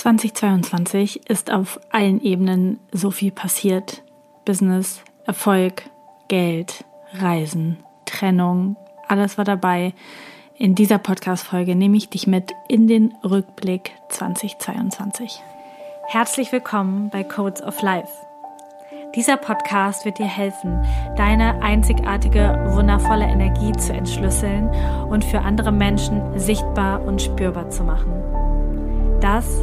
2022 ist auf allen Ebenen so viel passiert. Business, Erfolg, Geld, Reisen, Trennung, alles war dabei. In dieser Podcast-Folge nehme ich dich mit in den Rückblick 2022. Herzlich willkommen bei Codes of Life. Dieser Podcast wird dir helfen, deine einzigartige, wundervolle Energie zu entschlüsseln und für andere Menschen sichtbar und spürbar zu machen. Das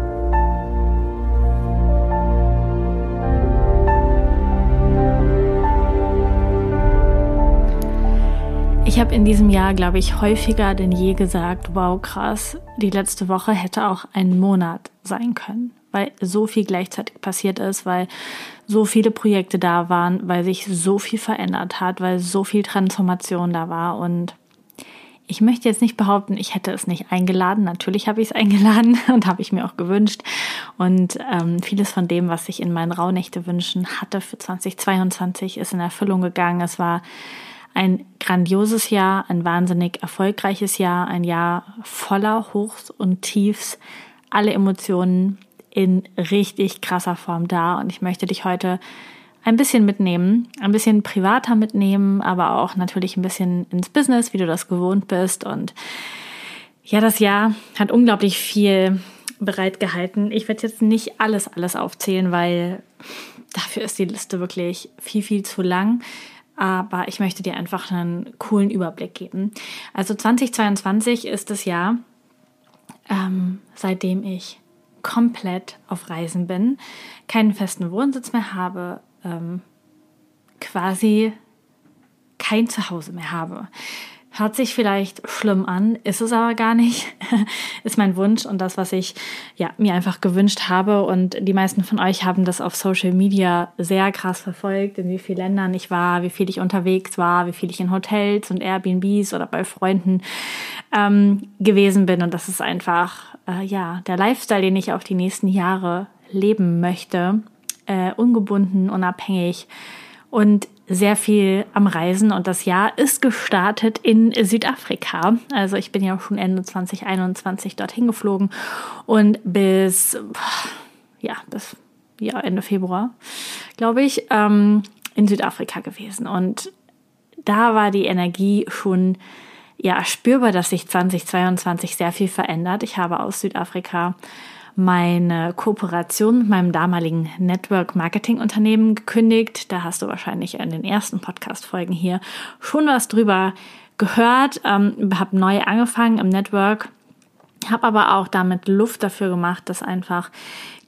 Ich habe in diesem Jahr, glaube ich, häufiger denn je gesagt, wow, krass, die letzte Woche hätte auch ein Monat sein können, weil so viel gleichzeitig passiert ist, weil so viele Projekte da waren, weil sich so viel verändert hat, weil so viel Transformation da war und ich möchte jetzt nicht behaupten, ich hätte es nicht eingeladen. Natürlich habe ich es eingeladen und habe ich mir auch gewünscht. Und ähm, vieles von dem, was ich in meinen Rauhnächte wünschen hatte für 2022, ist in Erfüllung gegangen. Es war ein grandioses Jahr, ein wahnsinnig erfolgreiches Jahr, ein Jahr voller Hochs und Tiefs, alle Emotionen in richtig krasser Form da. Und ich möchte dich heute ein bisschen mitnehmen, ein bisschen privater mitnehmen, aber auch natürlich ein bisschen ins Business, wie du das gewohnt bist. Und ja, das Jahr hat unglaublich viel bereitgehalten. Ich werde jetzt nicht alles, alles aufzählen, weil dafür ist die Liste wirklich viel, viel zu lang aber ich möchte dir einfach einen coolen Überblick geben. Also 2022 ist das Jahr, ähm, seitdem ich komplett auf Reisen bin, keinen festen Wohnsitz mehr habe, ähm, quasi kein Zuhause mehr habe. Hört sich vielleicht schlimm an, ist es aber gar nicht. ist mein Wunsch und das, was ich ja, mir einfach gewünscht habe. Und die meisten von euch haben das auf Social Media sehr krass verfolgt, in wie vielen Ländern ich war, wie viel ich unterwegs war, wie viel ich in Hotels und Airbnbs oder bei Freunden ähm, gewesen bin. Und das ist einfach äh, ja der Lifestyle, den ich auf die nächsten Jahre leben möchte. Äh, ungebunden, unabhängig und sehr viel am Reisen und das Jahr ist gestartet in Südafrika. Also ich bin ja schon Ende 2021 dorthin geflogen und bis, ja, bis ja, Ende Februar, glaube ich, ähm, in Südafrika gewesen. Und da war die Energie schon ja spürbar, dass sich 2022 sehr viel verändert. Ich habe aus Südafrika meine Kooperation mit meinem damaligen Network Marketing Unternehmen gekündigt. Da hast du wahrscheinlich in den ersten Podcast Folgen hier schon was drüber gehört. Ähm, habe neu angefangen im Network, habe aber auch damit Luft dafür gemacht, dass einfach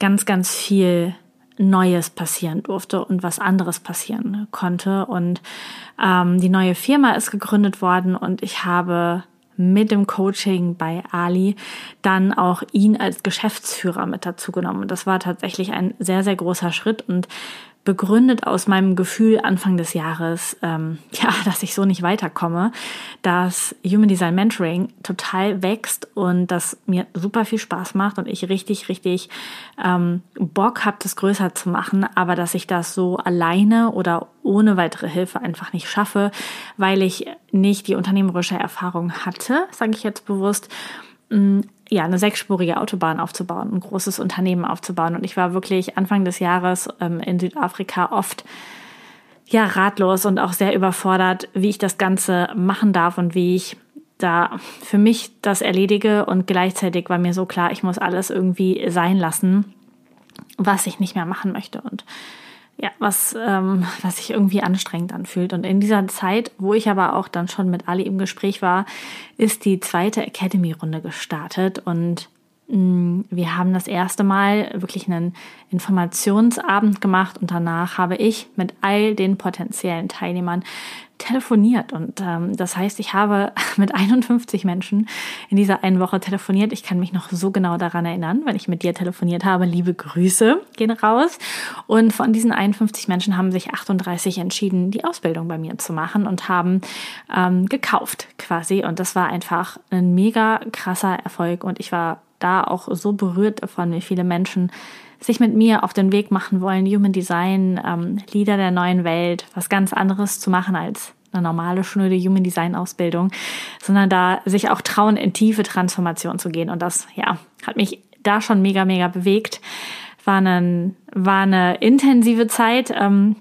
ganz, ganz viel Neues passieren durfte und was anderes passieren konnte. Und ähm, die neue Firma ist gegründet worden und ich habe mit dem Coaching bei Ali dann auch ihn als Geschäftsführer mit dazu genommen. Das war tatsächlich ein sehr, sehr großer Schritt und begründet aus meinem Gefühl Anfang des Jahres, ähm, ja, dass ich so nicht weiterkomme, dass Human Design Mentoring total wächst und das mir super viel Spaß macht und ich richtig, richtig ähm, Bock habe, das größer zu machen, aber dass ich das so alleine oder ohne weitere Hilfe einfach nicht schaffe, weil ich nicht die unternehmerische Erfahrung hatte, sage ich jetzt bewusst ja, eine sechsspurige Autobahn aufzubauen, ein großes Unternehmen aufzubauen. Und ich war wirklich Anfang des Jahres ähm, in Südafrika oft ja ratlos und auch sehr überfordert, wie ich das Ganze machen darf und wie ich da für mich das erledige. Und gleichzeitig war mir so klar, ich muss alles irgendwie sein lassen, was ich nicht mehr machen möchte. Und ja, was, ähm, was sich irgendwie anstrengend anfühlt. Und in dieser Zeit, wo ich aber auch dann schon mit Ali im Gespräch war, ist die zweite Academy-Runde gestartet. Und wir haben das erste Mal wirklich einen Informationsabend gemacht und danach habe ich mit all den potenziellen Teilnehmern telefoniert. Und ähm, das heißt, ich habe mit 51 Menschen in dieser einen Woche telefoniert. Ich kann mich noch so genau daran erinnern, wenn ich mit dir telefoniert habe. Liebe Grüße gehen raus. Und von diesen 51 Menschen haben sich 38 entschieden, die Ausbildung bei mir zu machen und haben ähm, gekauft quasi. Und das war einfach ein mega krasser Erfolg. Und ich war da auch so berührt davon, wie viele Menschen sich mit mir auf den Weg machen wollen, Human Design, ähm, Leader der neuen Welt, was ganz anderes zu machen als eine normale, schnöde Human Design Ausbildung, sondern da sich auch trauen, in tiefe Transformation zu gehen. Und das, ja, hat mich da schon mega, mega bewegt. War eine, war eine intensive Zeit. Ähm,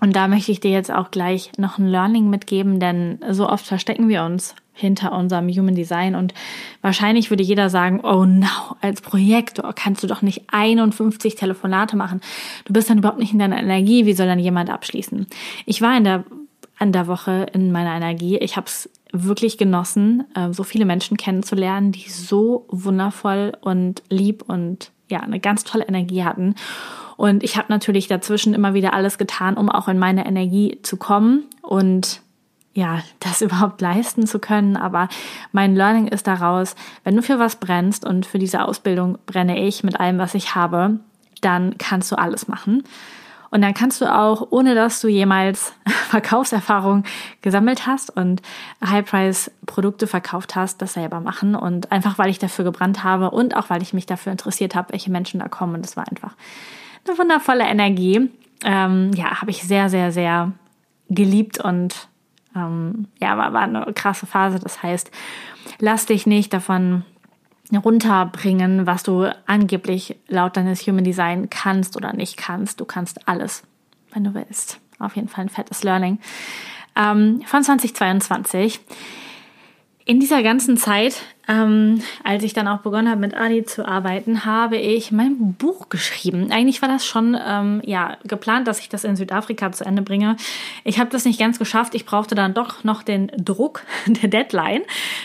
und da möchte ich dir jetzt auch gleich noch ein Learning mitgeben, denn so oft verstecken wir uns hinter unserem Human Design und wahrscheinlich würde jeder sagen, oh no, als Projektor kannst du doch nicht 51 Telefonate machen. Du bist dann überhaupt nicht in deiner Energie, wie soll dann jemand abschließen? Ich war in der an der Woche in meiner Energie. Ich habe es wirklich genossen, äh, so viele Menschen kennenzulernen, die so wundervoll und lieb und ja, eine ganz tolle Energie hatten. Und ich habe natürlich dazwischen immer wieder alles getan, um auch in meine Energie zu kommen und ja, das überhaupt leisten zu können. Aber mein Learning ist daraus, wenn du für was brennst und für diese Ausbildung brenne ich mit allem, was ich habe, dann kannst du alles machen. Und dann kannst du auch, ohne dass du jemals Verkaufserfahrung gesammelt hast und High-Price-Produkte verkauft hast, das selber machen. Und einfach, weil ich dafür gebrannt habe und auch, weil ich mich dafür interessiert habe, welche Menschen da kommen. Und das war einfach eine wundervolle Energie. Ähm, ja, habe ich sehr, sehr, sehr geliebt und ähm, ja, war, war eine krasse Phase. Das heißt, lass dich nicht davon runterbringen, was du angeblich laut deines Human Design kannst oder nicht kannst. Du kannst alles, wenn du willst. Auf jeden Fall ein fettes Learning. Ähm, von 2022. In dieser ganzen Zeit, ähm, als ich dann auch begonnen habe, mit Adi zu arbeiten, habe ich mein Buch geschrieben. Eigentlich war das schon ähm, ja geplant, dass ich das in Südafrika zu Ende bringe. Ich habe das nicht ganz geschafft. Ich brauchte dann doch noch den Druck der Deadline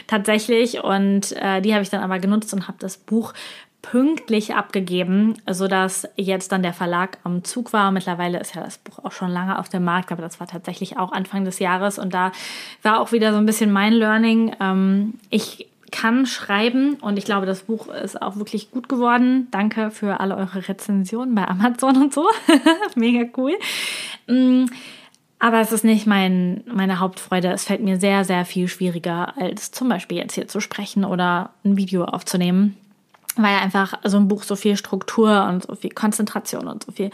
tatsächlich und äh, die habe ich dann aber genutzt und habe das Buch pünktlich abgegeben, so dass jetzt dann der Verlag am Zug war. Mittlerweile ist ja das Buch auch schon lange auf dem Markt, aber das war tatsächlich auch Anfang des Jahres und da war auch wieder so ein bisschen mein Learning. Ähm, ich kann schreiben und ich glaube, das Buch ist auch wirklich gut geworden. Danke für alle eure Rezensionen bei Amazon und so. Mega cool. Mm, aber es ist nicht mein, meine Hauptfreude. Es fällt mir sehr, sehr viel schwieriger, als zum Beispiel jetzt hier zu sprechen oder ein Video aufzunehmen weil einfach so ein Buch so viel Struktur und so viel Konzentration und so viel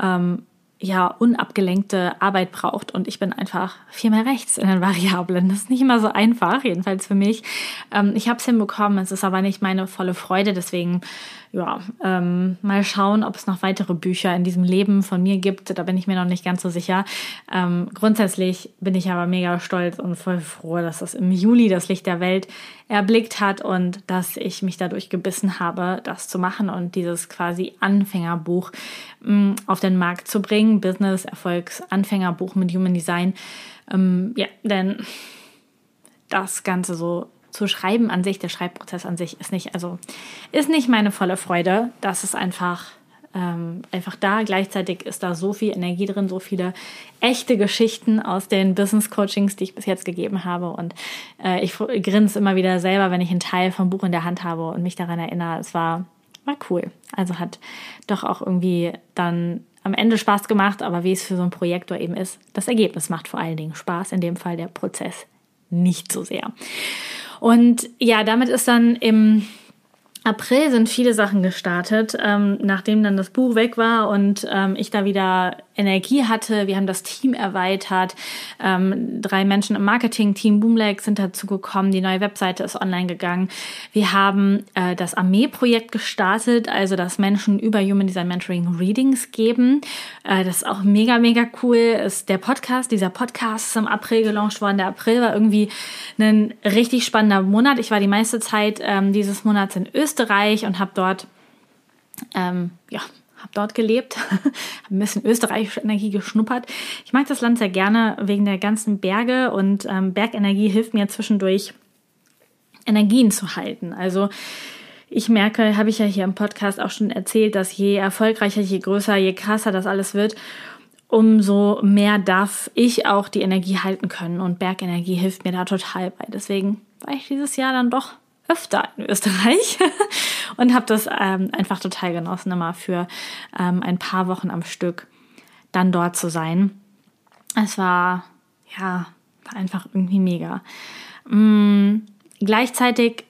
ähm, ja unabgelenkte Arbeit braucht und ich bin einfach viel mehr rechts in den Variablen. Das ist nicht immer so einfach, jedenfalls für mich. Ähm, ich habe es hinbekommen, es ist aber nicht meine volle Freude, deswegen ja, ähm, mal schauen, ob es noch weitere Bücher in diesem Leben von mir gibt. Da bin ich mir noch nicht ganz so sicher. Ähm, grundsätzlich bin ich aber mega stolz und voll froh, dass das im Juli das Licht der Welt erblickt hat und dass ich mich dadurch gebissen habe, das zu machen und dieses quasi Anfängerbuch mh, mm, auf den Markt zu bringen. Business Erfolgs Anfängerbuch mit Human Design. Ähm, ja, denn das Ganze so zu schreiben an sich, der Schreibprozess an sich ist nicht, also ist nicht meine volle Freude. Das ist einfach, ähm, einfach da. Gleichzeitig ist da so viel Energie drin, so viele echte Geschichten aus den Business Coachings, die ich bis jetzt gegeben habe. Und äh, ich grinse immer wieder selber, wenn ich einen Teil vom Buch in der Hand habe und mich daran erinnere. Es war, war cool. Also hat doch auch irgendwie dann am Ende Spaß gemacht, aber wie es für so ein Projektor eben ist, das Ergebnis macht vor allen Dingen Spaß, in dem Fall der Prozess nicht so sehr. Und ja, damit ist dann im April sind viele Sachen gestartet, ähm, nachdem dann das Buch weg war und ähm, ich da wieder Energie hatte. Wir haben das Team erweitert. Ähm, drei Menschen im Marketing-Team Boomleg sind dazu gekommen. Die neue Webseite ist online gegangen. Wir haben äh, das Armee-Projekt gestartet, also dass Menschen über Human Design Mentoring Readings geben. Äh, das ist auch mega, mega cool. Ist der Podcast, dieser Podcast ist im April gelauncht worden. Der April war irgendwie ein richtig spannender Monat. Ich war die meiste Zeit ähm, dieses Monats in Österreich Österreich und habe dort, ähm, ja, habe dort gelebt, habe ein bisschen österreichische Energie geschnuppert. Ich mag das Land sehr gerne wegen der ganzen Berge und ähm, Bergenergie hilft mir zwischendurch Energien zu halten. Also ich merke, habe ich ja hier im Podcast auch schon erzählt, dass je erfolgreicher, je größer, je krasser das alles wird, umso mehr darf ich auch die Energie halten können. Und Bergenergie hilft mir da total bei. Deswegen war ich dieses Jahr dann doch öfter in Österreich und habe das ähm, einfach total genossen, immer für ähm, ein paar Wochen am Stück dann dort zu sein. Es war, ja, war einfach irgendwie mega. Mm, gleichzeitig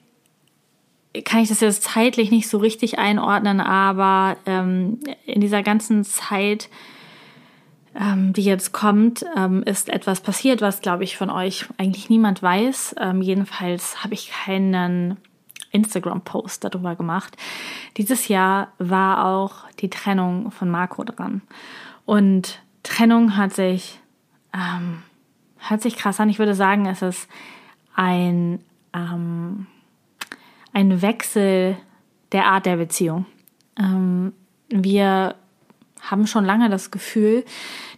kann ich das jetzt zeitlich nicht so richtig einordnen, aber ähm, in dieser ganzen Zeit, ähm, die jetzt kommt, ähm, ist etwas passiert, was, glaube ich, von euch eigentlich niemand weiß. Ähm, jedenfalls habe ich keinen Instagram-Post darüber gemacht. Dieses Jahr war auch die Trennung von Marco dran. Und Trennung hat sich, ähm, hört sich krass an. Ich würde sagen, es ist ein, ähm, ein Wechsel der Art der Beziehung. Ähm, wir haben schon lange das Gefühl,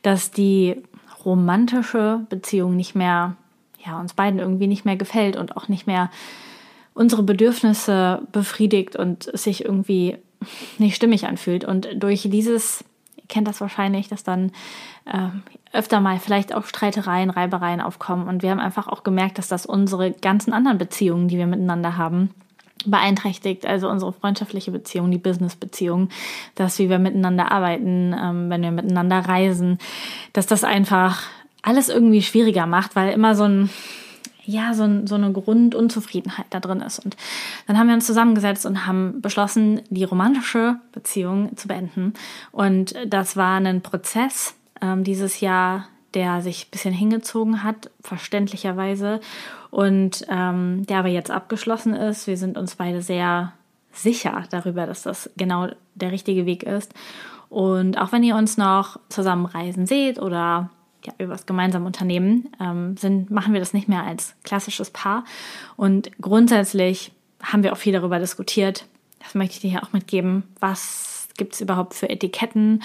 dass die romantische Beziehung nicht mehr, ja, uns beiden irgendwie nicht mehr gefällt und auch nicht mehr unsere Bedürfnisse befriedigt und sich irgendwie nicht stimmig anfühlt. Und durch dieses, ihr kennt das wahrscheinlich, dass dann äh, öfter mal vielleicht auch Streitereien, Reibereien aufkommen. Und wir haben einfach auch gemerkt, dass das unsere ganzen anderen Beziehungen, die wir miteinander haben, beeinträchtigt, also unsere freundschaftliche Beziehung, die Business-Beziehung, dass wie wir miteinander arbeiten, ähm, wenn wir miteinander reisen, dass das einfach alles irgendwie schwieriger macht, weil immer so ein ja, so, so eine Grundunzufriedenheit da drin ist. Und dann haben wir uns zusammengesetzt und haben beschlossen, die romantische Beziehung zu beenden. Und das war ein Prozess ähm, dieses Jahr, der sich ein bisschen hingezogen hat, verständlicherweise und ähm, der aber jetzt abgeschlossen ist. Wir sind uns beide sehr sicher darüber, dass das genau der richtige Weg ist. Und auch wenn ihr uns noch zusammen reisen seht oder ja, wir was gemeinsam unternehmen, ähm, sind, machen wir das nicht mehr als klassisches Paar. Und grundsätzlich haben wir auch viel darüber diskutiert. Das möchte ich dir hier auch mitgeben. Was gibt es überhaupt für Etiketten?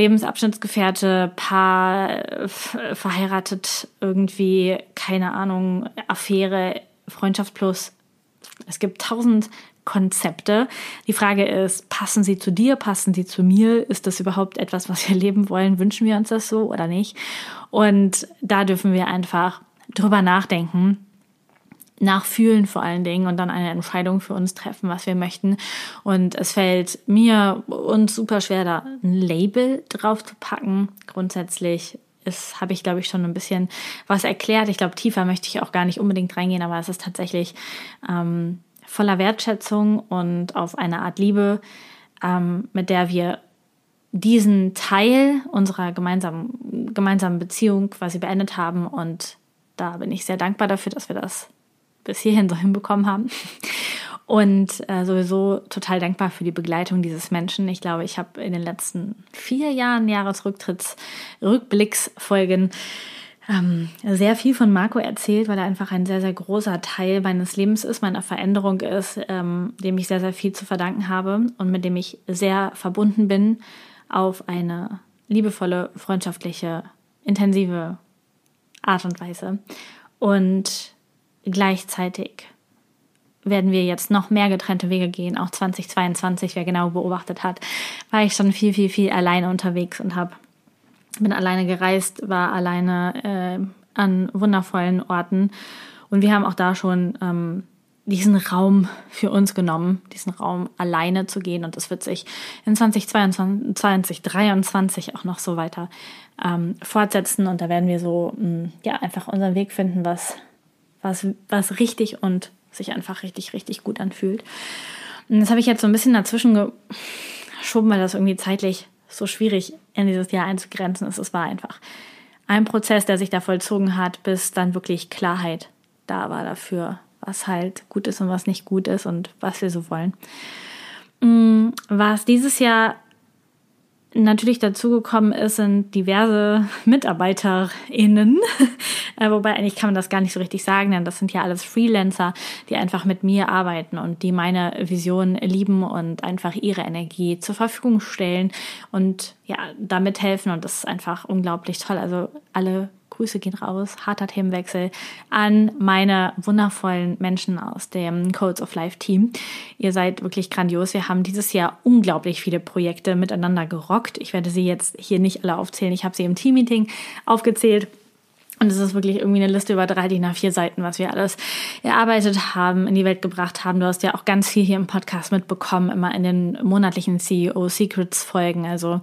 Lebensabschnittsgefährte, Paar, verheiratet, irgendwie, keine Ahnung, Affäre, Freundschaft plus. Es gibt tausend Konzepte. Die Frage ist, passen sie zu dir, passen sie zu mir? Ist das überhaupt etwas, was wir leben wollen? Wünschen wir uns das so oder nicht? Und da dürfen wir einfach drüber nachdenken nachfühlen vor allen Dingen und dann eine Entscheidung für uns treffen, was wir möchten. Und es fällt mir uns super schwer, da ein Label drauf zu packen. Grundsätzlich ist, habe ich, glaube ich, schon ein bisschen was erklärt. Ich glaube, tiefer möchte ich auch gar nicht unbedingt reingehen, aber es ist tatsächlich ähm, voller Wertschätzung und auf eine Art Liebe, ähm, mit der wir diesen Teil unserer gemeinsamen, gemeinsamen Beziehung quasi beendet haben. Und da bin ich sehr dankbar dafür, dass wir das bis hierhin so hinbekommen haben. Und äh, sowieso total dankbar für die Begleitung dieses Menschen. Ich glaube, ich habe in den letzten vier Jahren Jahresrücktritts, Rückblicksfolgen ähm, sehr viel von Marco erzählt, weil er einfach ein sehr, sehr großer Teil meines Lebens ist, meiner Veränderung ist, ähm, dem ich sehr, sehr viel zu verdanken habe und mit dem ich sehr verbunden bin auf eine liebevolle, freundschaftliche, intensive Art und Weise. Und Gleichzeitig werden wir jetzt noch mehr getrennte Wege gehen. Auch 2022, wer genau beobachtet hat, war ich schon viel, viel, viel alleine unterwegs und habe bin alleine gereist, war alleine äh, an wundervollen Orten. Und wir haben auch da schon ähm, diesen Raum für uns genommen, diesen Raum alleine zu gehen. Und das wird sich in 2022, 2023 auch noch so weiter ähm, fortsetzen. Und da werden wir so mh, mm, ja einfach unseren Weg finden, was was, was richtig und sich einfach richtig, richtig gut anfühlt. Und das habe ich jetzt so ein bisschen dazwischen geschoben, weil das irgendwie zeitlich so schwierig in dieses Jahr einzugrenzen ist. Es war einfach ein Prozess, der sich da vollzogen hat, bis dann wirklich Klarheit da war dafür, was halt gut ist und was nicht gut ist und was wir so wollen. Mm, was dieses Jahr natürlich dazugekommen ist, sind diverse MitarbeiterInnen. Äh, wobei eigentlich kann man das gar nicht so richtig sagen, denn das sind ja alles Freelancer, die einfach mit mir arbeiten und die meine Vision lieben und einfach ihre Energie zur Verfügung stellen und ja, damit helfen. Und das ist einfach unglaublich toll. Also alle Grüße gehen raus, harter Themenwechsel an meine wundervollen Menschen aus dem Codes of Life Team. Ihr seid wirklich grandios. Wir haben dieses Jahr unglaublich viele Projekte miteinander gerockt. Ich werde sie jetzt hier nicht alle aufzählen. Ich habe sie im Team-Meeting aufgezählt. Und es ist wirklich irgendwie eine Liste über drei DIN A4 Seiten, was wir alles erarbeitet haben, in die Welt gebracht haben. Du hast ja auch ganz viel hier im Podcast mitbekommen, immer in den monatlichen CEO Secrets Folgen. Also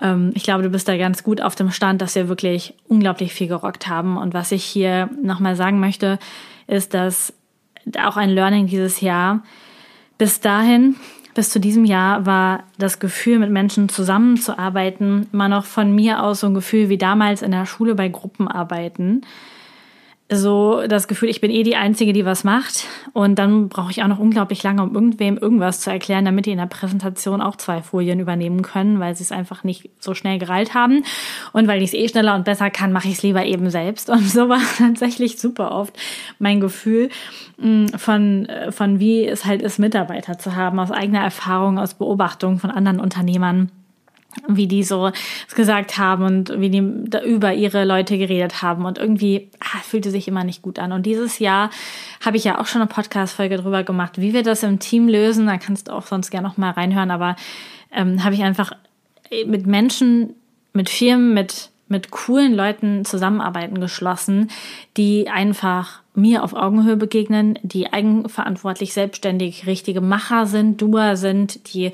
ähm, ich glaube, du bist da ganz gut auf dem Stand, dass wir wirklich unglaublich viel gerockt haben. Und was ich hier nochmal sagen möchte, ist, dass auch ein Learning dieses Jahr bis dahin bis zu diesem Jahr war das Gefühl, mit Menschen zusammenzuarbeiten, immer noch von mir aus so ein Gefühl wie damals in der Schule bei Gruppenarbeiten so das Gefühl, ich bin eh die Einzige, die was macht. Und dann brauche ich auch noch unglaublich lange, um irgendwem irgendwas zu erklären, damit die in der Präsentation auch zwei Folien übernehmen können, weil sie es einfach nicht so schnell gereilt haben. Und weil ich es eh schneller und besser kann, mache ich es lieber eben selbst. Und so war tatsächlich super oft mein Gefühl mm, von, äh, von wie es halt ist, Mitarbeiter zu haben, aus eigener Erfahrung, aus Beobachtung von anderen Unternehmern wie die so gesagt haben und wie die über ihre Leute geredet haben und irgendwie ah, fühlte sich immer nicht gut an. Und dieses Jahr habe ich ja auch schon eine Podcast-Folge drüber gemacht, wie wir das im Team lösen. Da kannst du auch sonst gerne noch mal reinhören, aber ähm, habe ich einfach mit Menschen, mit Firmen, mit mit coolen Leuten zusammenarbeiten geschlossen, die einfach mir auf Augenhöhe begegnen, die eigenverantwortlich, selbstständig richtige Macher sind, Doer sind, die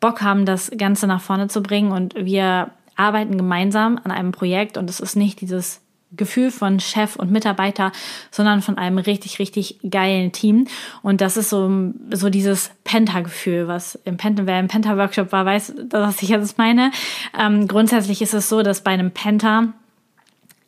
Bock haben, das Ganze nach vorne zu bringen. Und wir arbeiten gemeinsam an einem Projekt. Und es ist nicht dieses Gefühl von Chef und Mitarbeiter, sondern von einem richtig, richtig geilen Team. Und das ist so, so dieses Penta-Gefühl, was im Penta, wer im Penta-Workshop war, weiß, was ich jetzt meine. Ähm, grundsätzlich ist es so, dass bei einem Penta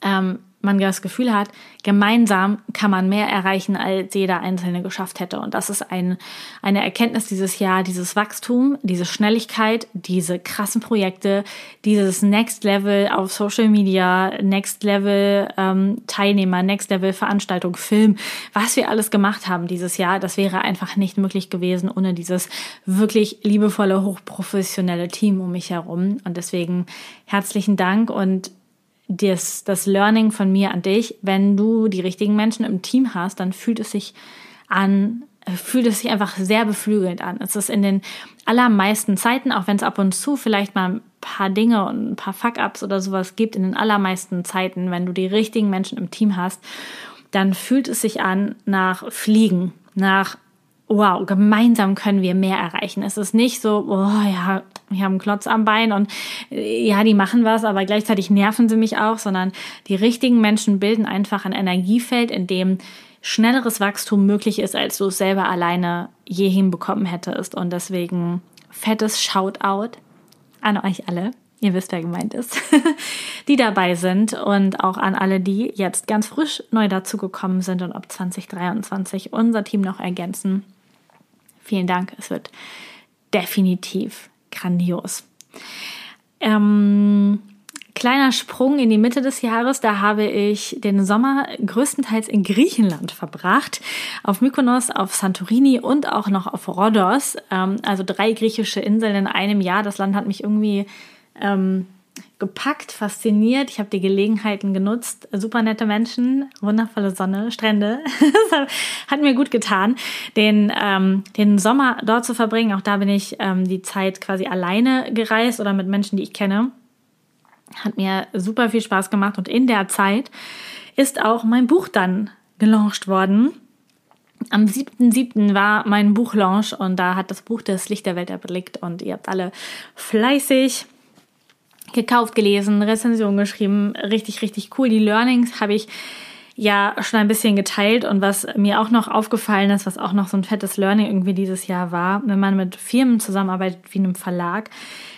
ähm, man das Gefühl hat, gemeinsam kann man mehr erreichen, als jeder Einzelne geschafft hätte. Und das ist ein, eine Erkenntnis dieses Jahr, dieses Wachstum, diese Schnelligkeit, diese krassen Projekte, dieses Next Level auf Social Media, Next Level ähm, Teilnehmer, Next Level Veranstaltung, Film, was wir alles gemacht haben dieses Jahr, das wäre einfach nicht möglich gewesen ohne dieses wirklich liebevolle, hochprofessionelle Team um mich herum. Und deswegen herzlichen Dank und das, das Learning von mir an dich, wenn du die richtigen Menschen im Team hast, dann fühlt es sich an, fühlt es sich einfach sehr beflügelnd an. Es ist in den allermeisten Zeiten, auch wenn es ab und zu vielleicht mal ein paar Dinge und ein paar Fuck-ups oder sowas gibt, in den allermeisten Zeiten, wenn du die richtigen Menschen im Team hast, dann fühlt es sich an nach Fliegen, nach wow, gemeinsam können wir mehr erreichen. Es ist nicht so, oh ja, ich habe einen Klotz am Bein und äh, ja, die machen was, aber gleichzeitig nerven sie mich auch, sondern die richtigen Menschen bilden einfach ein Energiefeld, in dem schnelleres Wachstum möglich ist, als du es selber alleine je hinbekommen hättest. Und deswegen fettes Shoutout an euch alle. Ihr wisst, wer gemeint ist, die dabei sind und auch an alle, die jetzt ganz frisch neu dazugekommen sind und ab 2023 unser Team noch ergänzen. Vielen Dank. Es wird definitiv grandios. Ähm, kleiner Sprung in die Mitte des Jahres. Da habe ich den Sommer größtenteils in Griechenland verbracht. Auf Mykonos, auf Santorini und auch noch auf Rhodos. Ähm, also drei griechische Inseln in einem Jahr. Das Land hat mich irgendwie ähm, gepackt, fasziniert. Ich habe die Gelegenheiten genutzt. Super nette Menschen, wundervolle Sonne, Strände. hat mir gut getan, den, ähm, den Sommer dort zu verbringen. Auch da bin ich ähm, die Zeit quasi alleine gereist oder mit Menschen, die ich kenne. Hat mir super viel Spaß gemacht und in der Zeit ist auch mein Buch dann gelauncht worden. Am 7.7. war mein Buchlaunch und da hat das Buch das Licht der Welt erblickt und ihr habt alle fleißig gekauft, gelesen, Rezension geschrieben. Richtig, richtig cool. Die Learnings habe ich ja schon ein bisschen geteilt und was mir auch noch aufgefallen ist, was auch noch so ein fettes Learning irgendwie dieses Jahr war, wenn man mit Firmen zusammenarbeitet wie einem Verlag,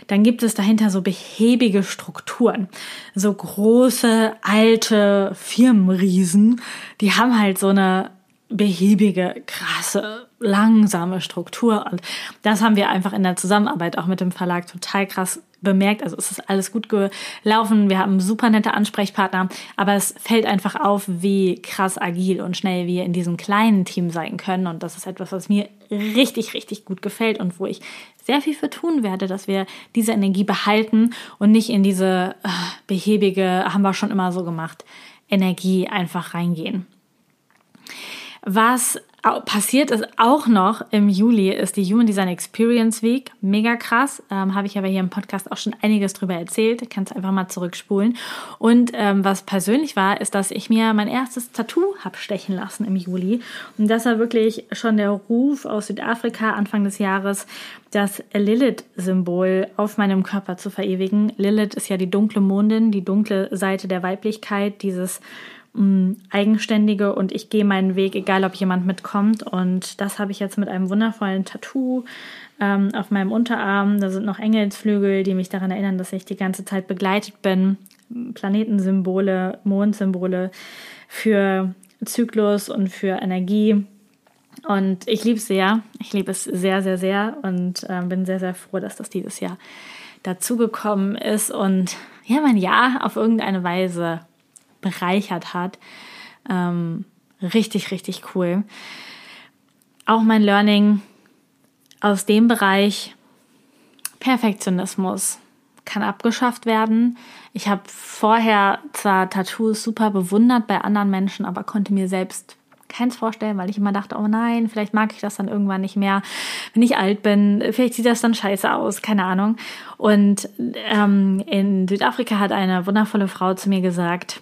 dann gibt es dahinter so behäbige Strukturen. So große, alte Firmenriesen, die haben halt so eine behäbige, krasse, langsame Struktur. Und das haben wir einfach in der Zusammenarbeit auch mit dem Verlag total krass bemerkt. Also es ist alles gut gelaufen. Wir haben super nette Ansprechpartner, aber es fällt einfach auf, wie krass agil und schnell wir in diesem kleinen Team sein können. Und das ist etwas, was mir richtig, richtig gut gefällt und wo ich sehr viel für tun werde, dass wir diese Energie behalten und nicht in diese äh, behäbige, haben wir schon immer so gemacht, Energie einfach reingehen. Was passiert ist auch noch im Juli, ist die Human Design Experience Week. Mega krass. Ähm, Habe ich aber hier im Podcast auch schon einiges drüber erzählt. Kannst einfach mal zurückspulen. Und ähm, was persönlich war, ist, dass ich mir mein erstes Tattoo habe stechen lassen im Juli. Und das war wirklich schon der Ruf aus Südafrika Anfang des Jahres, das Lilith-Symbol auf meinem Körper zu verewigen. Lilith ist ja die dunkle Mondin, die dunkle Seite der Weiblichkeit, dieses eigenständige und ich gehe meinen Weg, egal ob jemand mitkommt. Und das habe ich jetzt mit einem wundervollen Tattoo ähm, auf meinem Unterarm. Da sind noch Engelsflügel, die mich daran erinnern, dass ich die ganze Zeit begleitet bin. Planetensymbole, Mondsymbole für Zyklus und für Energie. Und ich liebe es sehr. Ich liebe es sehr, sehr, sehr und äh, bin sehr, sehr froh, dass das dieses Jahr dazugekommen ist und ja, mein Jahr auf irgendeine Weise bereichert hat. Ähm, richtig, richtig cool. Auch mein Learning aus dem Bereich Perfektionismus kann abgeschafft werden. Ich habe vorher zwar Tattoos super bewundert bei anderen Menschen, aber konnte mir selbst keins vorstellen, weil ich immer dachte, oh nein, vielleicht mag ich das dann irgendwann nicht mehr, wenn ich alt bin. Vielleicht sieht das dann scheiße aus, keine Ahnung. Und ähm, in Südafrika hat eine wundervolle Frau zu mir gesagt,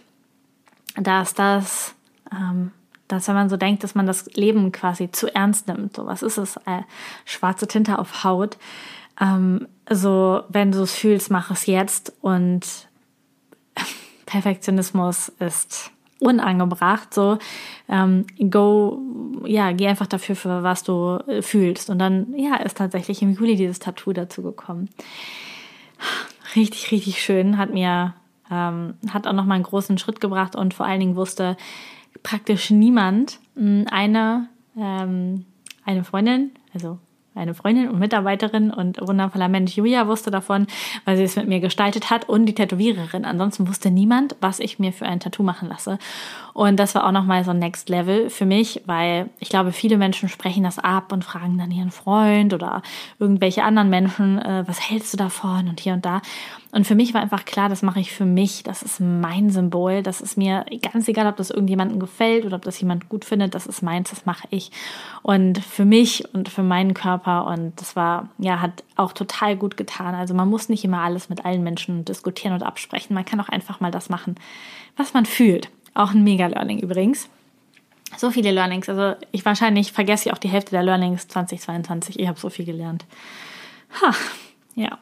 dass das, ähm, dass wenn man so denkt, dass man das Leben quasi zu ernst nimmt, so was ist es, äh, schwarze Tinte auf Haut, ähm, so wenn du es fühlst, mach es jetzt und Perfektionismus ist unangebracht, so ähm, go, ja, geh einfach dafür, für was du äh, fühlst. Und dann, ja, ist tatsächlich im Juli dieses Tattoo dazu gekommen. Richtig, richtig schön, hat mir ähm, hat auch noch mal einen großen Schritt gebracht und vor allen Dingen wusste praktisch niemand hm, eine, ähm, eine Freundin, also eine Freundin und Mitarbeiterin und wundervoller Mensch Julia wusste davon, weil sie es mit mir gestaltet hat und die Tätowiererin. Ansonsten wusste niemand, was ich mir für ein Tattoo machen lasse. Und das war auch nochmal so ein Next Level für mich, weil ich glaube, viele Menschen sprechen das ab und fragen dann ihren Freund oder irgendwelche anderen Menschen, äh, was hältst du davon und hier und da. Und für mich war einfach klar, das mache ich für mich, das ist mein Symbol, das ist mir ganz egal, ob das irgendjemandem gefällt oder ob das jemand gut findet, das ist meins, das mache ich. Und für mich und für meinen Körper und das war, ja, hat auch total gut getan. Also man muss nicht immer alles mit allen Menschen diskutieren und absprechen, man kann auch einfach mal das machen, was man fühlt. Auch ein Mega-Learning übrigens. So viele Learnings. Also ich wahrscheinlich vergesse ich auch die Hälfte der Learnings 2022. Ich habe so viel gelernt. Ha, ja.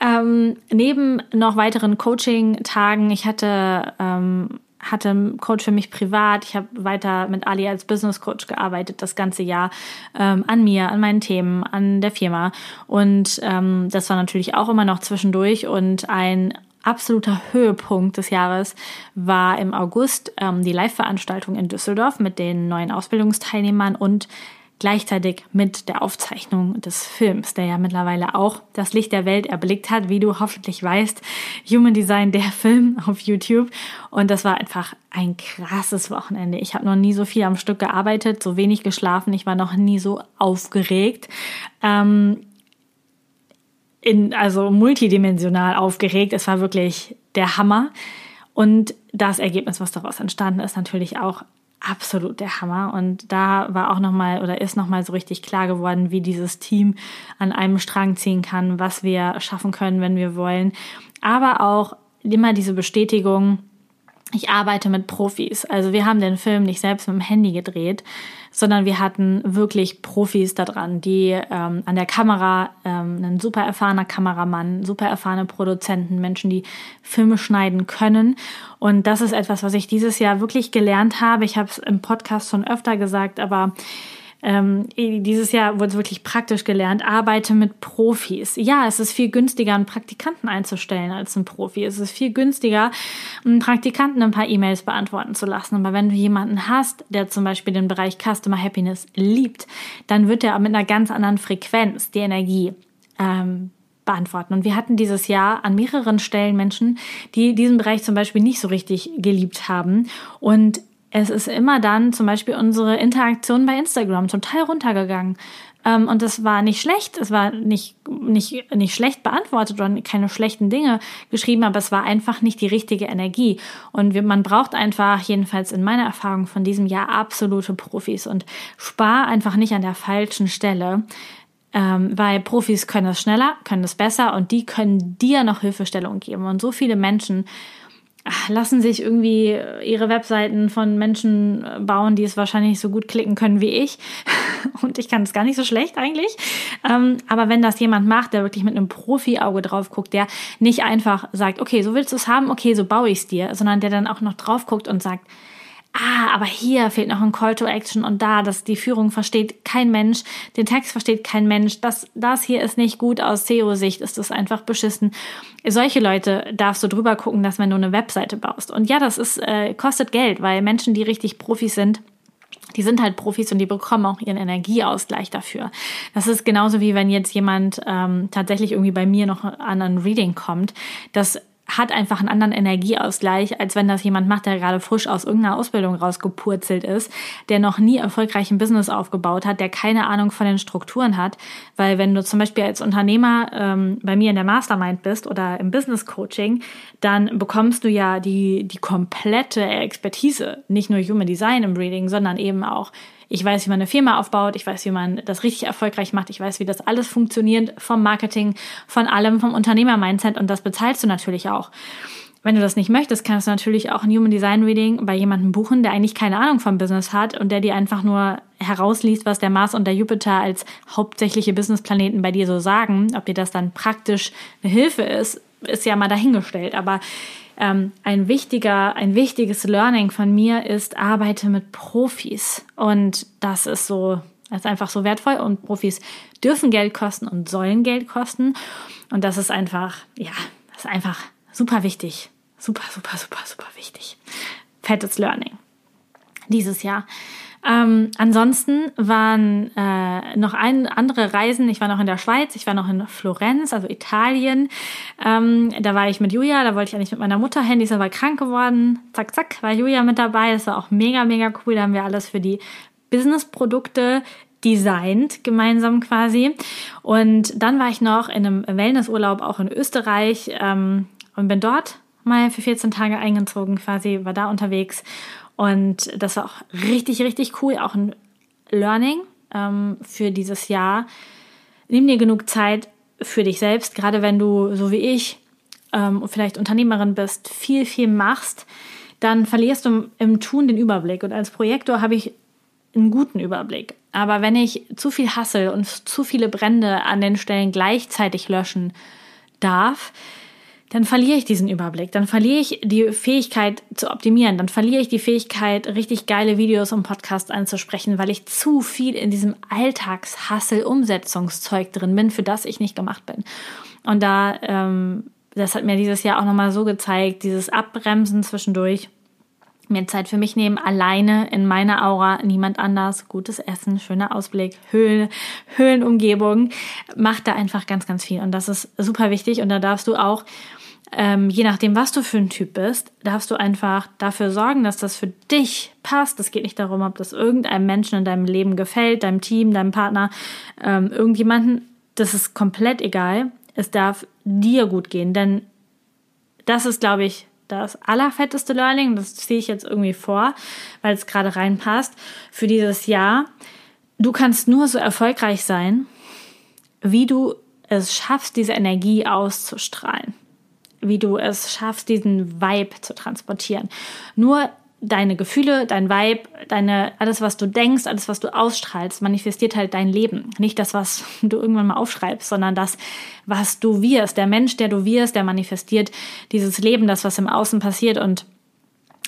Ähm, neben noch weiteren Coaching-Tagen, ich hatte, ähm, hatte einen Coach für mich privat. Ich habe weiter mit Ali als Business Coach gearbeitet, das ganze Jahr ähm, an mir, an meinen Themen, an der Firma. Und ähm, das war natürlich auch immer noch zwischendurch. Und ein absoluter Höhepunkt des Jahres war im August ähm, die Live-Veranstaltung in Düsseldorf mit den neuen Ausbildungsteilnehmern und gleichzeitig mit der Aufzeichnung des Films, der ja mittlerweile auch das Licht der Welt erblickt hat, wie du hoffentlich weißt. Human Design, der Film auf YouTube. Und das war einfach ein krasses Wochenende. Ich habe noch nie so viel am Stück gearbeitet, so wenig geschlafen. Ich war noch nie so aufgeregt. Ähm, in, also multidimensional aufgeregt. Es war wirklich der Hammer. Und das Ergebnis, was daraus entstanden ist, natürlich auch absolut der Hammer. Und da war auch nochmal oder ist nochmal so richtig klar geworden, wie dieses Team an einem Strang ziehen kann, was wir schaffen können, wenn wir wollen. Aber auch immer diese Bestätigung, ich arbeite mit Profis. Also wir haben den Film nicht selbst mit dem Handy gedreht, sondern wir hatten wirklich Profis da dran, die ähm, an der Kamera, ähm, ein super erfahrener Kameramann, super erfahrene Produzenten, Menschen, die Filme schneiden können. Und das ist etwas, was ich dieses Jahr wirklich gelernt habe. Ich habe es im Podcast schon öfter gesagt, aber ähm, dieses Jahr wurde es wirklich praktisch gelernt, arbeite mit Profis. Ja, es ist viel günstiger, einen Praktikanten einzustellen als einen Profi. Es ist viel günstiger, einen Praktikanten ein paar E-Mails beantworten zu lassen. Aber wenn du jemanden hast, der zum Beispiel den Bereich Customer Happiness liebt, dann wird er mit einer ganz anderen Frequenz die Energie ähm, beantworten. Und wir hatten dieses Jahr an mehreren Stellen Menschen, die diesen Bereich zum Beispiel nicht so richtig geliebt haben. Und es ist immer dann zum Beispiel unsere Interaktion bei Instagram total runtergegangen. Ähm, und das war nicht schlecht, es war nicht, nicht, nicht schlecht beantwortet oder keine schlechten Dinge geschrieben, aber es war einfach nicht die richtige Energie. Und man braucht einfach, jedenfalls in meiner Erfahrung von diesem Jahr, absolute Profis und spar einfach nicht an der falschen Stelle. Ähm, weil Profis können es schneller, können es besser und die können dir noch Hilfestellung geben. Und so viele Menschen lassen sich irgendwie ihre Webseiten von Menschen bauen, die es wahrscheinlich so gut klicken können wie ich. Und ich kann es gar nicht so schlecht eigentlich. Ähm, aber wenn das jemand macht, der wirklich mit einem Profi-Auge drauf guckt, der nicht einfach sagt, okay, so willst du es haben, okay, so baue ich es dir, sondern der dann auch noch drauf guckt und sagt, ah, aber hier fehlt noch ein Call to Action und da, dass die Führung versteht kein Mensch, den Text versteht kein Mensch, das, das hier ist nicht gut aus SEO-Sicht, ist das einfach beschissen. Solche Leute darfst du drüber gucken, dass wenn du eine Webseite baust. Und ja, das ist, äh, kostet Geld, weil Menschen, die richtig Profis sind, die sind halt Profis und die bekommen auch ihren Energieausgleich dafür. Das ist genauso wie wenn jetzt jemand ähm, tatsächlich irgendwie bei mir noch an ein Reading kommt. Das hat einfach einen anderen Energieausgleich, als wenn das jemand macht, der gerade frisch aus irgendeiner Ausbildung rausgepurzelt ist, der noch nie erfolgreich ein Business aufgebaut hat, der keine Ahnung von den Strukturen hat. Weil wenn du zum Beispiel als Unternehmer ähm, bei mir in der Mastermind bist oder im Business Coaching, dann bekommst du ja die, die komplette Expertise, nicht nur Human Design im Reading, sondern eben auch ich weiß, wie man eine Firma aufbaut, ich weiß, wie man das richtig erfolgreich macht, ich weiß, wie das alles funktioniert, vom Marketing, von allem, vom Unternehmer-Mindset und das bezahlst du natürlich auch. Wenn du das nicht möchtest, kannst du natürlich auch ein Human Design Reading bei jemandem buchen, der eigentlich keine Ahnung vom Business hat und der dir einfach nur herausliest, was der Mars und der Jupiter als hauptsächliche Businessplaneten bei dir so sagen. Ob dir das dann praktisch eine Hilfe ist, ist ja mal dahingestellt. Aber ähm, ein wichtiger, ein wichtiges Learning von mir ist, arbeite mit Profis. Und das ist so, das ist einfach so wertvoll. Und Profis dürfen Geld kosten und sollen Geld kosten. Und das ist einfach, ja, das ist einfach super wichtig. Super, super, super, super wichtig. Fettes Learning. Dieses Jahr. Ähm, ansonsten waren äh, noch ein, andere Reisen. Ich war noch in der Schweiz, ich war noch in Florenz, also Italien. Ähm, da war ich mit Julia, da wollte ich eigentlich mit meiner Mutter hin, die ist aber krank geworden. Zack, zack, war Julia mit dabei. Das war auch mega, mega cool. Da haben wir alles für die Businessprodukte designt, gemeinsam quasi. Und dann war ich noch in einem Wellnessurlaub auch in Österreich ähm, und bin dort mal für 14 Tage eingezogen quasi, war da unterwegs und das war auch richtig, richtig cool, auch ein Learning ähm, für dieses Jahr. Nimm dir genug Zeit für dich selbst, gerade wenn du, so wie ich, ähm, vielleicht Unternehmerin bist, viel, viel machst, dann verlierst du im Tun den Überblick. Und als Projektor habe ich einen guten Überblick. Aber wenn ich zu viel hassel und zu viele Brände an den Stellen gleichzeitig löschen darf, dann verliere ich diesen Überblick, dann verliere ich die Fähigkeit zu optimieren, dann verliere ich die Fähigkeit, richtig geile Videos und Podcasts einzusprechen, weil ich zu viel in diesem Alltagshassel-Umsetzungszeug drin bin, für das ich nicht gemacht bin. Und da, ähm, das hat mir dieses Jahr auch nochmal so gezeigt, dieses Abbremsen zwischendurch, mir Zeit für mich nehmen, alleine in meiner Aura, niemand anders, gutes Essen, schöner Ausblick, Höhlen, Höhlenumgebung, macht da einfach ganz, ganz viel. Und das ist super wichtig. Und da darfst du auch ähm, je nachdem, was du für ein Typ bist, darfst du einfach dafür sorgen, dass das für dich passt. Es geht nicht darum, ob das irgendeinem Menschen in deinem Leben gefällt, deinem Team, deinem Partner, ähm, irgendjemanden. Das ist komplett egal. Es darf dir gut gehen, denn das ist, glaube ich, das allerfetteste Learning. Das ziehe ich jetzt irgendwie vor, weil es gerade reinpasst für dieses Jahr. Du kannst nur so erfolgreich sein, wie du es schaffst, diese Energie auszustrahlen wie du es schaffst, diesen Vibe zu transportieren. Nur deine Gefühle, dein Vibe, deine, alles, was du denkst, alles, was du ausstrahlst, manifestiert halt dein Leben. Nicht das, was du irgendwann mal aufschreibst, sondern das, was du wirst. Der Mensch, der du wirst, der manifestiert dieses Leben, das, was im Außen passiert. Und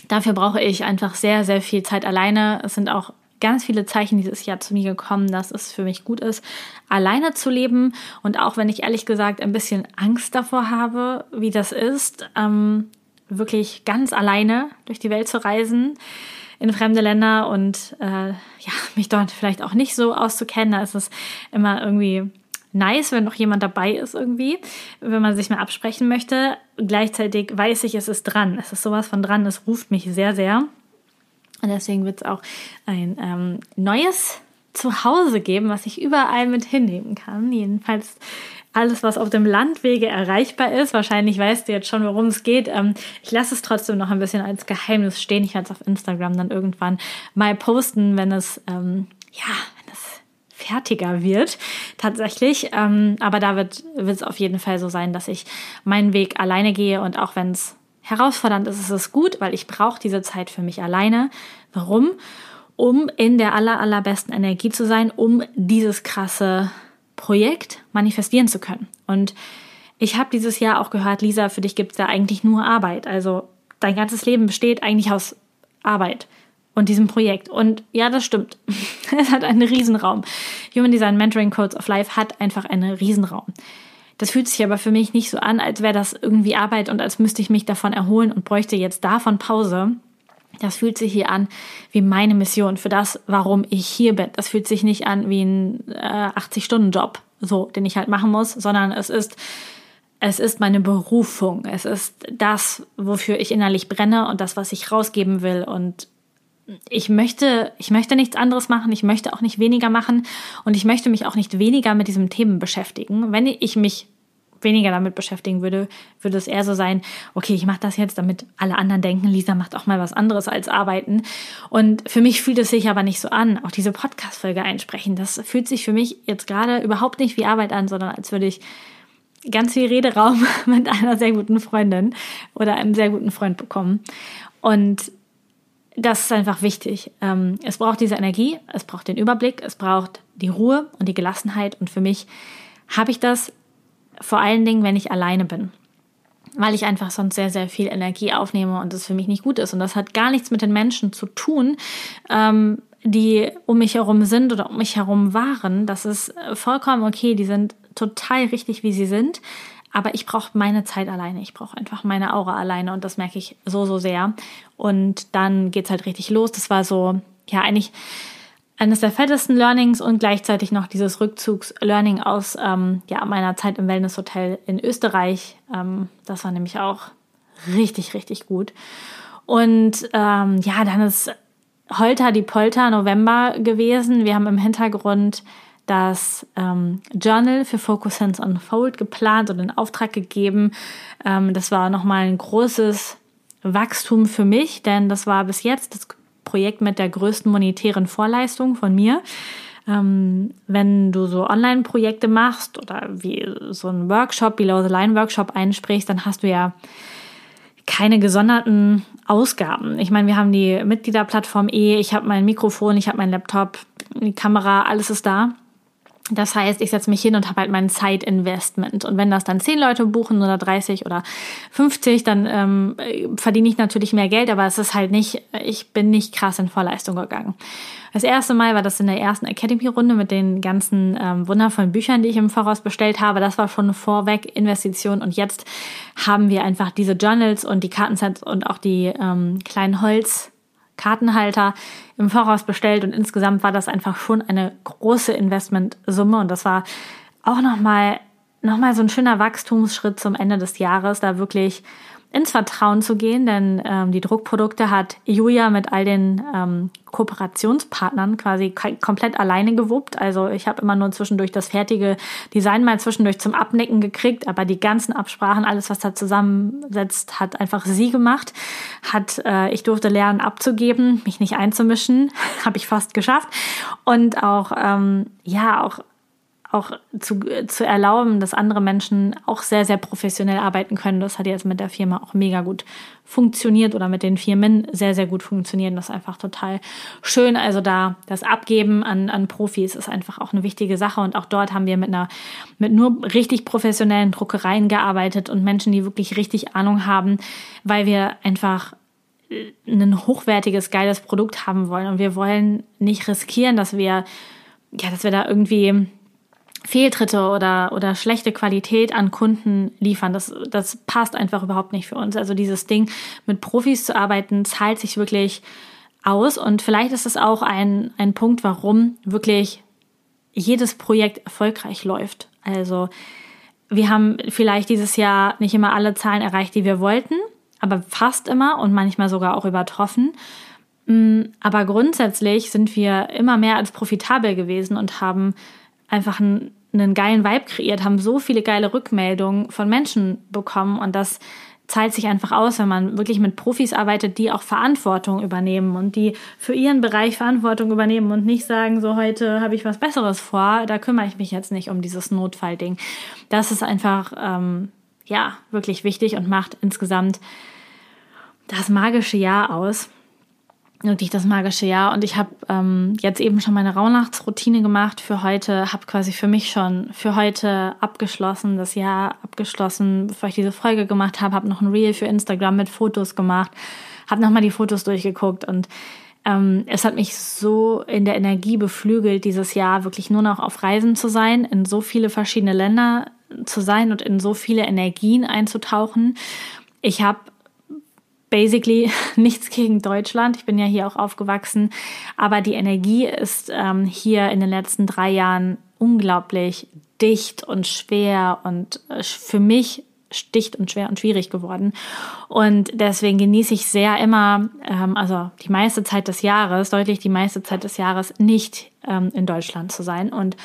dafür brauche ich einfach sehr, sehr viel Zeit alleine. Es sind auch ganz viele Zeichen dieses Jahr zu mir gekommen, dass es für mich gut ist, alleine zu leben. Und auch wenn ich ehrlich gesagt ein bisschen Angst davor habe, wie das ist, ähm, wirklich ganz alleine durch die Welt zu reisen in fremde Länder und äh, ja, mich dort vielleicht auch nicht so auszukennen. Da ist es immer irgendwie nice, wenn noch jemand dabei ist irgendwie, wenn man sich mal absprechen möchte. Gleichzeitig weiß ich, es ist dran. Es ist sowas von dran. Es ruft mich sehr, sehr. Und deswegen wird es auch ein ähm, neues Zuhause geben, was ich überall mit hinnehmen kann. Jedenfalls alles, was auf dem Landwege erreichbar ist. Wahrscheinlich weißt du jetzt schon, worum es geht. Ähm, ich lasse es trotzdem noch ein bisschen als Geheimnis stehen. Ich werde es auf Instagram dann irgendwann mal posten, wenn es, ähm, ja, wenn es fertiger wird, tatsächlich. Ähm, aber da wird es auf jeden Fall so sein, dass ich meinen Weg alleine gehe und auch wenn es herausfordernd ist, ist es gut, weil ich brauche diese Zeit für mich alleine. Warum? Um in der aller, allerbesten Energie zu sein, um dieses krasse Projekt manifestieren zu können. Und ich habe dieses Jahr auch gehört, Lisa, für dich gibt es ja eigentlich nur Arbeit. Also dein ganzes Leben besteht eigentlich aus Arbeit und diesem Projekt. Und ja, das stimmt. es hat einen Riesenraum. Human Design Mentoring Codes of Life hat einfach einen Riesenraum. Das fühlt sich aber für mich nicht so an, als wäre das irgendwie Arbeit und als müsste ich mich davon erholen und bräuchte jetzt davon Pause. Das fühlt sich hier an wie meine Mission für das, warum ich hier bin. Das fühlt sich nicht an wie ein äh, 80-Stunden-Job, so, den ich halt machen muss, sondern es ist, es ist meine Berufung. Es ist das, wofür ich innerlich brenne und das, was ich rausgeben will. Und ich möchte, ich möchte nichts anderes machen. Ich möchte auch nicht weniger machen. Und ich möchte mich auch nicht weniger mit diesem Themen beschäftigen. Wenn ich mich weniger damit beschäftigen würde, würde es eher so sein, okay, ich mache das jetzt, damit alle anderen denken, Lisa macht auch mal was anderes als arbeiten. Und für mich fühlt es sich aber nicht so an, auch diese Podcast-Folge einsprechen. Das fühlt sich für mich jetzt gerade überhaupt nicht wie Arbeit an, sondern als würde ich ganz viel Rederaum mit einer sehr guten Freundin oder einem sehr guten Freund bekommen. Und das ist einfach wichtig. Ähm, es braucht diese Energie, es braucht den Überblick, es braucht die Ruhe und die Gelassenheit. Und für mich habe ich das vor allen Dingen, wenn ich alleine bin. Weil ich einfach sonst sehr, sehr viel Energie aufnehme und das für mich nicht gut ist. Und das hat gar nichts mit den Menschen zu tun, ähm, die um mich herum sind oder um mich herum waren. Das ist äh, vollkommen okay. Die sind total richtig, wie sie sind. Aber ich brauche meine Zeit alleine. Ich brauche einfach meine Aura alleine und das merke ich so, so sehr. Und dann geht's halt richtig los. Das war so, ja, eigentlich eines der fettesten Learnings und gleichzeitig noch dieses Rückzugs-Learning aus ähm, ja, meiner Zeit im Wellness-Hotel in Österreich. Ähm, das war nämlich auch richtig, richtig gut. Und ähm, ja, dann ist Holter die Polter November gewesen. Wir haben im Hintergrund das ähm, Journal für Focus Hands Unfold geplant und in Auftrag gegeben. Ähm, das war nochmal ein großes Wachstum für mich, denn das war bis jetzt das Projekt mit der größten monetären Vorleistung von mir. Ähm, wenn du so Online-Projekte machst oder wie so ein Workshop, Below the Line Workshop einsprichst, dann hast du ja keine gesonderten Ausgaben. Ich meine, wir haben die Mitgliederplattform eh, ich habe mein Mikrofon, ich habe mein Laptop, die Kamera, alles ist da. Das heißt, ich setze mich hin und habe halt mein Zeitinvestment. Und wenn das dann zehn Leute buchen oder 30 oder 50, dann ähm, verdiene ich natürlich mehr Geld, aber es ist halt nicht, ich bin nicht krass in Vorleistung gegangen. Das erste Mal war das in der ersten Academy-Runde mit den ganzen ähm, wundervollen Büchern, die ich im Voraus bestellt habe. Das war schon vorweg Investition und jetzt haben wir einfach diese Journals und die Kartensets und auch die ähm, kleinen Holz Kartenhalter im Voraus bestellt und insgesamt war das einfach schon eine große Investmentsumme und das war auch nochmal noch mal so ein schöner Wachstumsschritt zum Ende des Jahres, da wirklich ins Vertrauen zu gehen, denn ähm, die Druckprodukte hat Julia mit all den ähm, Kooperationspartnern quasi komplett alleine gewuppt. Also ich habe immer nur zwischendurch das fertige Design mal zwischendurch zum Abnicken gekriegt, aber die ganzen Absprachen, alles was da zusammensetzt, hat einfach sie gemacht. Hat äh, ich durfte lernen abzugeben, mich nicht einzumischen, habe ich fast geschafft und auch ähm, ja auch auch zu, zu erlauben, dass andere Menschen auch sehr, sehr professionell arbeiten können. Das hat jetzt mit der Firma auch mega gut funktioniert oder mit den Firmen sehr, sehr gut funktioniert. Das ist einfach total schön. Also da das Abgeben an, an Profis ist einfach auch eine wichtige Sache. Und auch dort haben wir mit einer, mit nur richtig professionellen Druckereien gearbeitet und Menschen, die wirklich richtig Ahnung haben, weil wir einfach ein hochwertiges, geiles Produkt haben wollen. Und wir wollen nicht riskieren, dass wir, ja, dass wir da irgendwie Fehltritte oder, oder schlechte Qualität an Kunden liefern. Das, das passt einfach überhaupt nicht für uns. Also dieses Ding, mit Profis zu arbeiten, zahlt sich wirklich aus. Und vielleicht ist es auch ein, ein Punkt, warum wirklich jedes Projekt erfolgreich läuft. Also wir haben vielleicht dieses Jahr nicht immer alle Zahlen erreicht, die wir wollten, aber fast immer und manchmal sogar auch übertroffen. Mm, aber grundsätzlich sind wir immer mehr als profitabel gewesen und haben einfach einen, einen geilen Vibe kreiert, haben so viele geile Rückmeldungen von Menschen bekommen und das zahlt sich einfach aus, wenn man wirklich mit Profis arbeitet, die auch Verantwortung übernehmen und die für ihren Bereich Verantwortung übernehmen und nicht sagen, so heute habe ich was Besseres vor, da kümmere ich mich jetzt nicht um dieses Notfallding. Das ist einfach, ähm, ja, wirklich wichtig und macht insgesamt das magische Jahr aus wirklich das magische Jahr. Und ich habe ähm, jetzt eben schon meine Rauhnachtsroutine gemacht für heute, habe quasi für mich schon für heute abgeschlossen, das Jahr abgeschlossen, bevor ich diese Folge gemacht habe, habe noch ein Reel für Instagram mit Fotos gemacht, habe nochmal die Fotos durchgeguckt und ähm, es hat mich so in der Energie beflügelt, dieses Jahr wirklich nur noch auf Reisen zu sein, in so viele verschiedene Länder zu sein und in so viele Energien einzutauchen. Ich habe basically nichts gegen Deutschland. Ich bin ja hier auch aufgewachsen. Aber die Energie ist ähm, hier in den letzten drei Jahren unglaublich dicht und schwer und äh, für mich dicht und schwer und schwierig geworden. Und deswegen genieße ich sehr immer, ähm, also die meiste Zeit des Jahres, deutlich die meiste Zeit des Jahres, nicht ähm, in Deutschland zu sein und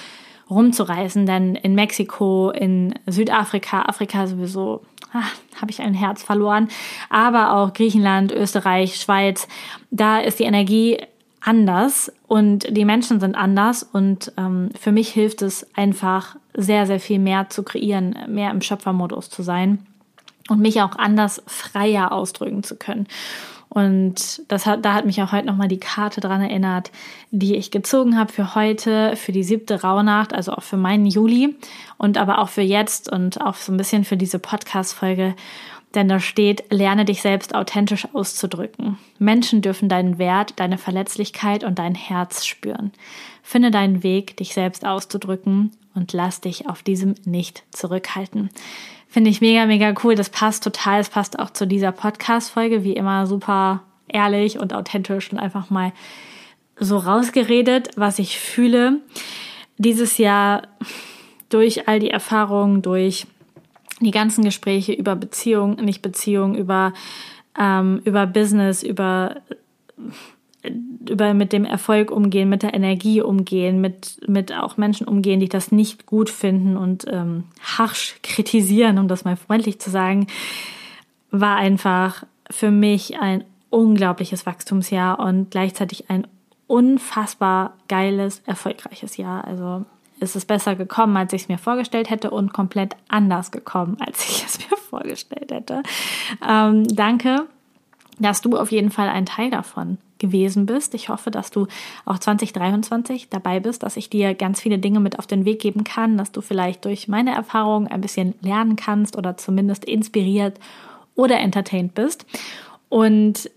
rumzureisen. Denn in Mexiko, in Südafrika, Afrika sowieso ah, habe ich ein Herz verloren, aber auch Griechenland, Österreich, Schweiz, da ist die Energie anders und die Menschen sind anders und ähm, für mich hilft es einfach sehr, sehr viel mehr zu kreieren, mehr im Schöpfermodus zu sein und mich auch anders freier ausdrücken zu können. Und das hat, da hat mich auch heute nochmal die Karte dran erinnert, die ich gezogen habe für heute, für die siebte Rauhnacht, also auch für meinen Juli und aber auch für jetzt und auch so ein bisschen für diese Podcast-Folge. Denn da steht, lerne dich selbst authentisch auszudrücken. Menschen dürfen deinen Wert, deine Verletzlichkeit und dein Herz spüren. Finde deinen Weg, dich selbst auszudrücken und lass dich auf diesem nicht zurückhalten. Finde ich mega, mega cool. Das passt total. Es passt auch zu dieser Podcast-Folge. Wie immer super ehrlich und authentisch und einfach mal so rausgeredet, was ich fühle. Dieses Jahr durch all die Erfahrungen, durch die ganzen Gespräche über Beziehung, nicht Beziehung, über, ähm, über Business, über über mit dem Erfolg umgehen, mit der Energie umgehen, mit, mit auch Menschen umgehen, die das nicht gut finden und ähm, harsch kritisieren, um das mal freundlich zu sagen, war einfach für mich ein unglaubliches Wachstumsjahr und gleichzeitig ein unfassbar geiles, erfolgreiches Jahr. Also ist es besser gekommen, als ich es mir vorgestellt hätte und komplett anders gekommen, als ich es mir vorgestellt hätte. Ähm, danke, dass du auf jeden Fall ein Teil davon gewesen bist. Ich hoffe, dass du auch 2023 dabei bist, dass ich dir ganz viele Dinge mit auf den Weg geben kann, dass du vielleicht durch meine Erfahrungen ein bisschen lernen kannst oder zumindest inspiriert oder entertained bist. Und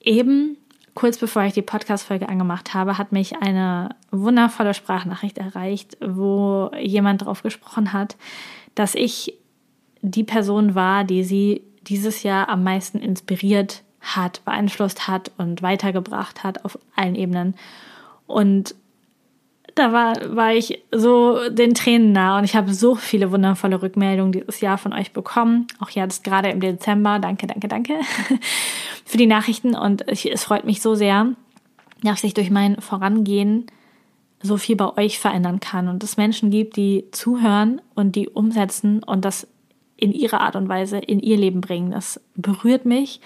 eben kurz bevor ich die Podcast-Folge angemacht habe, hat mich eine wundervolle Sprachnachricht erreicht, wo jemand darauf gesprochen hat, dass ich die Person war, die sie dieses Jahr am meisten inspiriert hat, beeinflusst hat und weitergebracht hat auf allen Ebenen. Und da war, war ich so den Tränen nah und ich habe so viele wundervolle Rückmeldungen dieses Jahr von euch bekommen. Auch jetzt gerade im Dezember. Danke, danke, danke für die Nachrichten und ich, es freut mich so sehr, dass sich durch mein Vorangehen so viel bei euch verändern kann und es Menschen gibt, die zuhören und die umsetzen und das in ihrer Art und Weise in ihr Leben bringen. Das berührt mich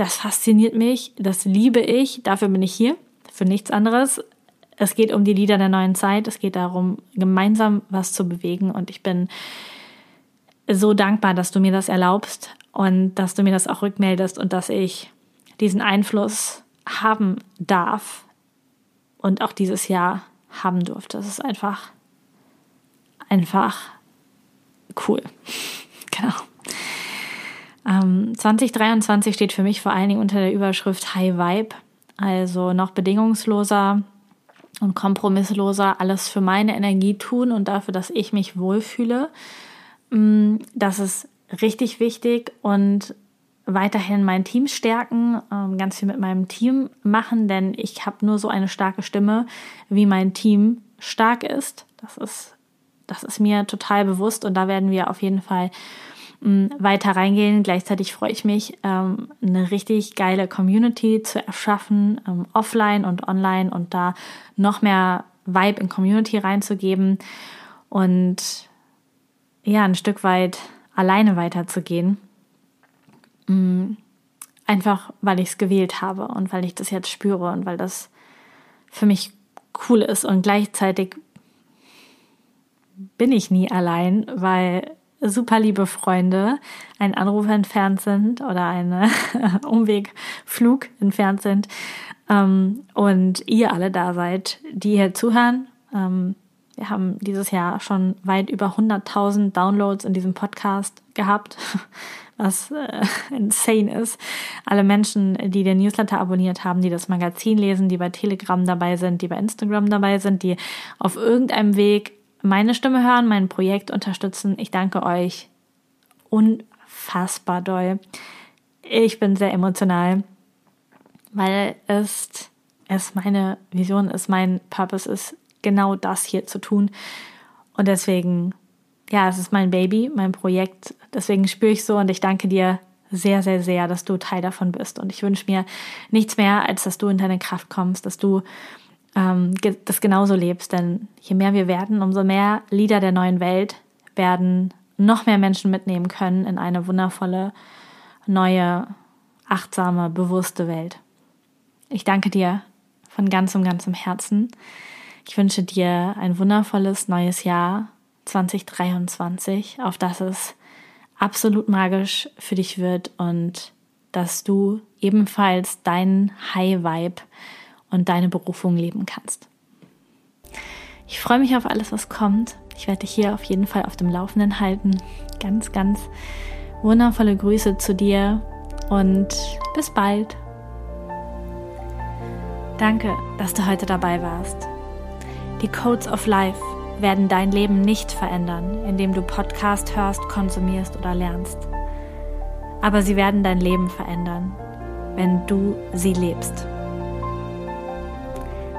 das fasziniert mich, das liebe ich, dafür bin ich hier, für nichts anderes. Es geht um die Lieder der neuen Zeit, es geht darum, gemeinsam was zu bewegen und ich bin so dankbar, dass du mir das erlaubst und dass du mir das auch rückmeldest und dass ich diesen Einfluss haben darf und auch dieses Jahr haben durfte. Das ist einfach, einfach cool. genau. Ähm, 2023 steht für mich vor allen Dingen unter der Überschrift High Vibe, also noch bedingungsloser und kompromissloser alles für meine Energie tun und dafür, dass ich mich wohlfühle. Mm, das ist richtig wichtig und weiterhin mein Team stärken, ähm, ganz viel mit meinem Team machen, denn ich habe nur so eine starke Stimme, wie mein Team stark ist. Das ist, das ist mir total bewusst und da werden wir auf jeden Fall weiter reingehen. Gleichzeitig freue ich mich, ähm, eine richtig geile Community zu erschaffen, ähm, offline und online und da noch mehr Vibe in Community reinzugeben und ja, ein Stück weit alleine weiterzugehen. Mm, einfach weil ich es gewählt habe und weil ich das jetzt spüre und weil das für mich cool ist und gleichzeitig bin ich nie allein, weil super liebe Freunde ein Anruf entfernt sind oder ein Umwegflug entfernt sind ähm, und ihr alle da seid, die hier zuhören. Ähm, wir haben dieses Jahr schon weit über 100.000 Downloads in diesem Podcast gehabt, was äh, insane ist. Alle Menschen, die den Newsletter abonniert haben, die das Magazin lesen, die bei Telegram dabei sind, die bei Instagram dabei sind, die auf irgendeinem Weg meine Stimme hören, mein Projekt unterstützen. Ich danke euch unfassbar doll. Ich bin sehr emotional, weil es, es meine Vision ist, mein Purpose ist, genau das hier zu tun. Und deswegen, ja, es ist mein Baby, mein Projekt. Deswegen spüre ich so und ich danke dir sehr, sehr, sehr, dass du Teil davon bist. Und ich wünsche mir nichts mehr, als dass du in deine Kraft kommst, dass du ähm, das genauso lebst. Denn je mehr wir werden, umso mehr Lieder der neuen Welt werden noch mehr Menschen mitnehmen können in eine wundervolle, neue, achtsame, bewusste Welt. Ich danke dir von ganzem, ganzem Herzen. Ich wünsche dir ein wundervolles neues Jahr 2023, auf das es absolut magisch für dich wird und dass du ebenfalls deinen High Vibe und deine Berufung leben kannst. Ich freue mich auf alles, was kommt. Ich werde dich hier auf jeden Fall auf dem Laufenden halten. Ganz, ganz wundervolle Grüße zu dir und bis bald. Danke, dass du heute dabei warst. Die Codes of Life werden dein Leben nicht verändern, indem du Podcast hörst, konsumierst oder lernst. Aber sie werden dein Leben verändern, wenn du sie lebst.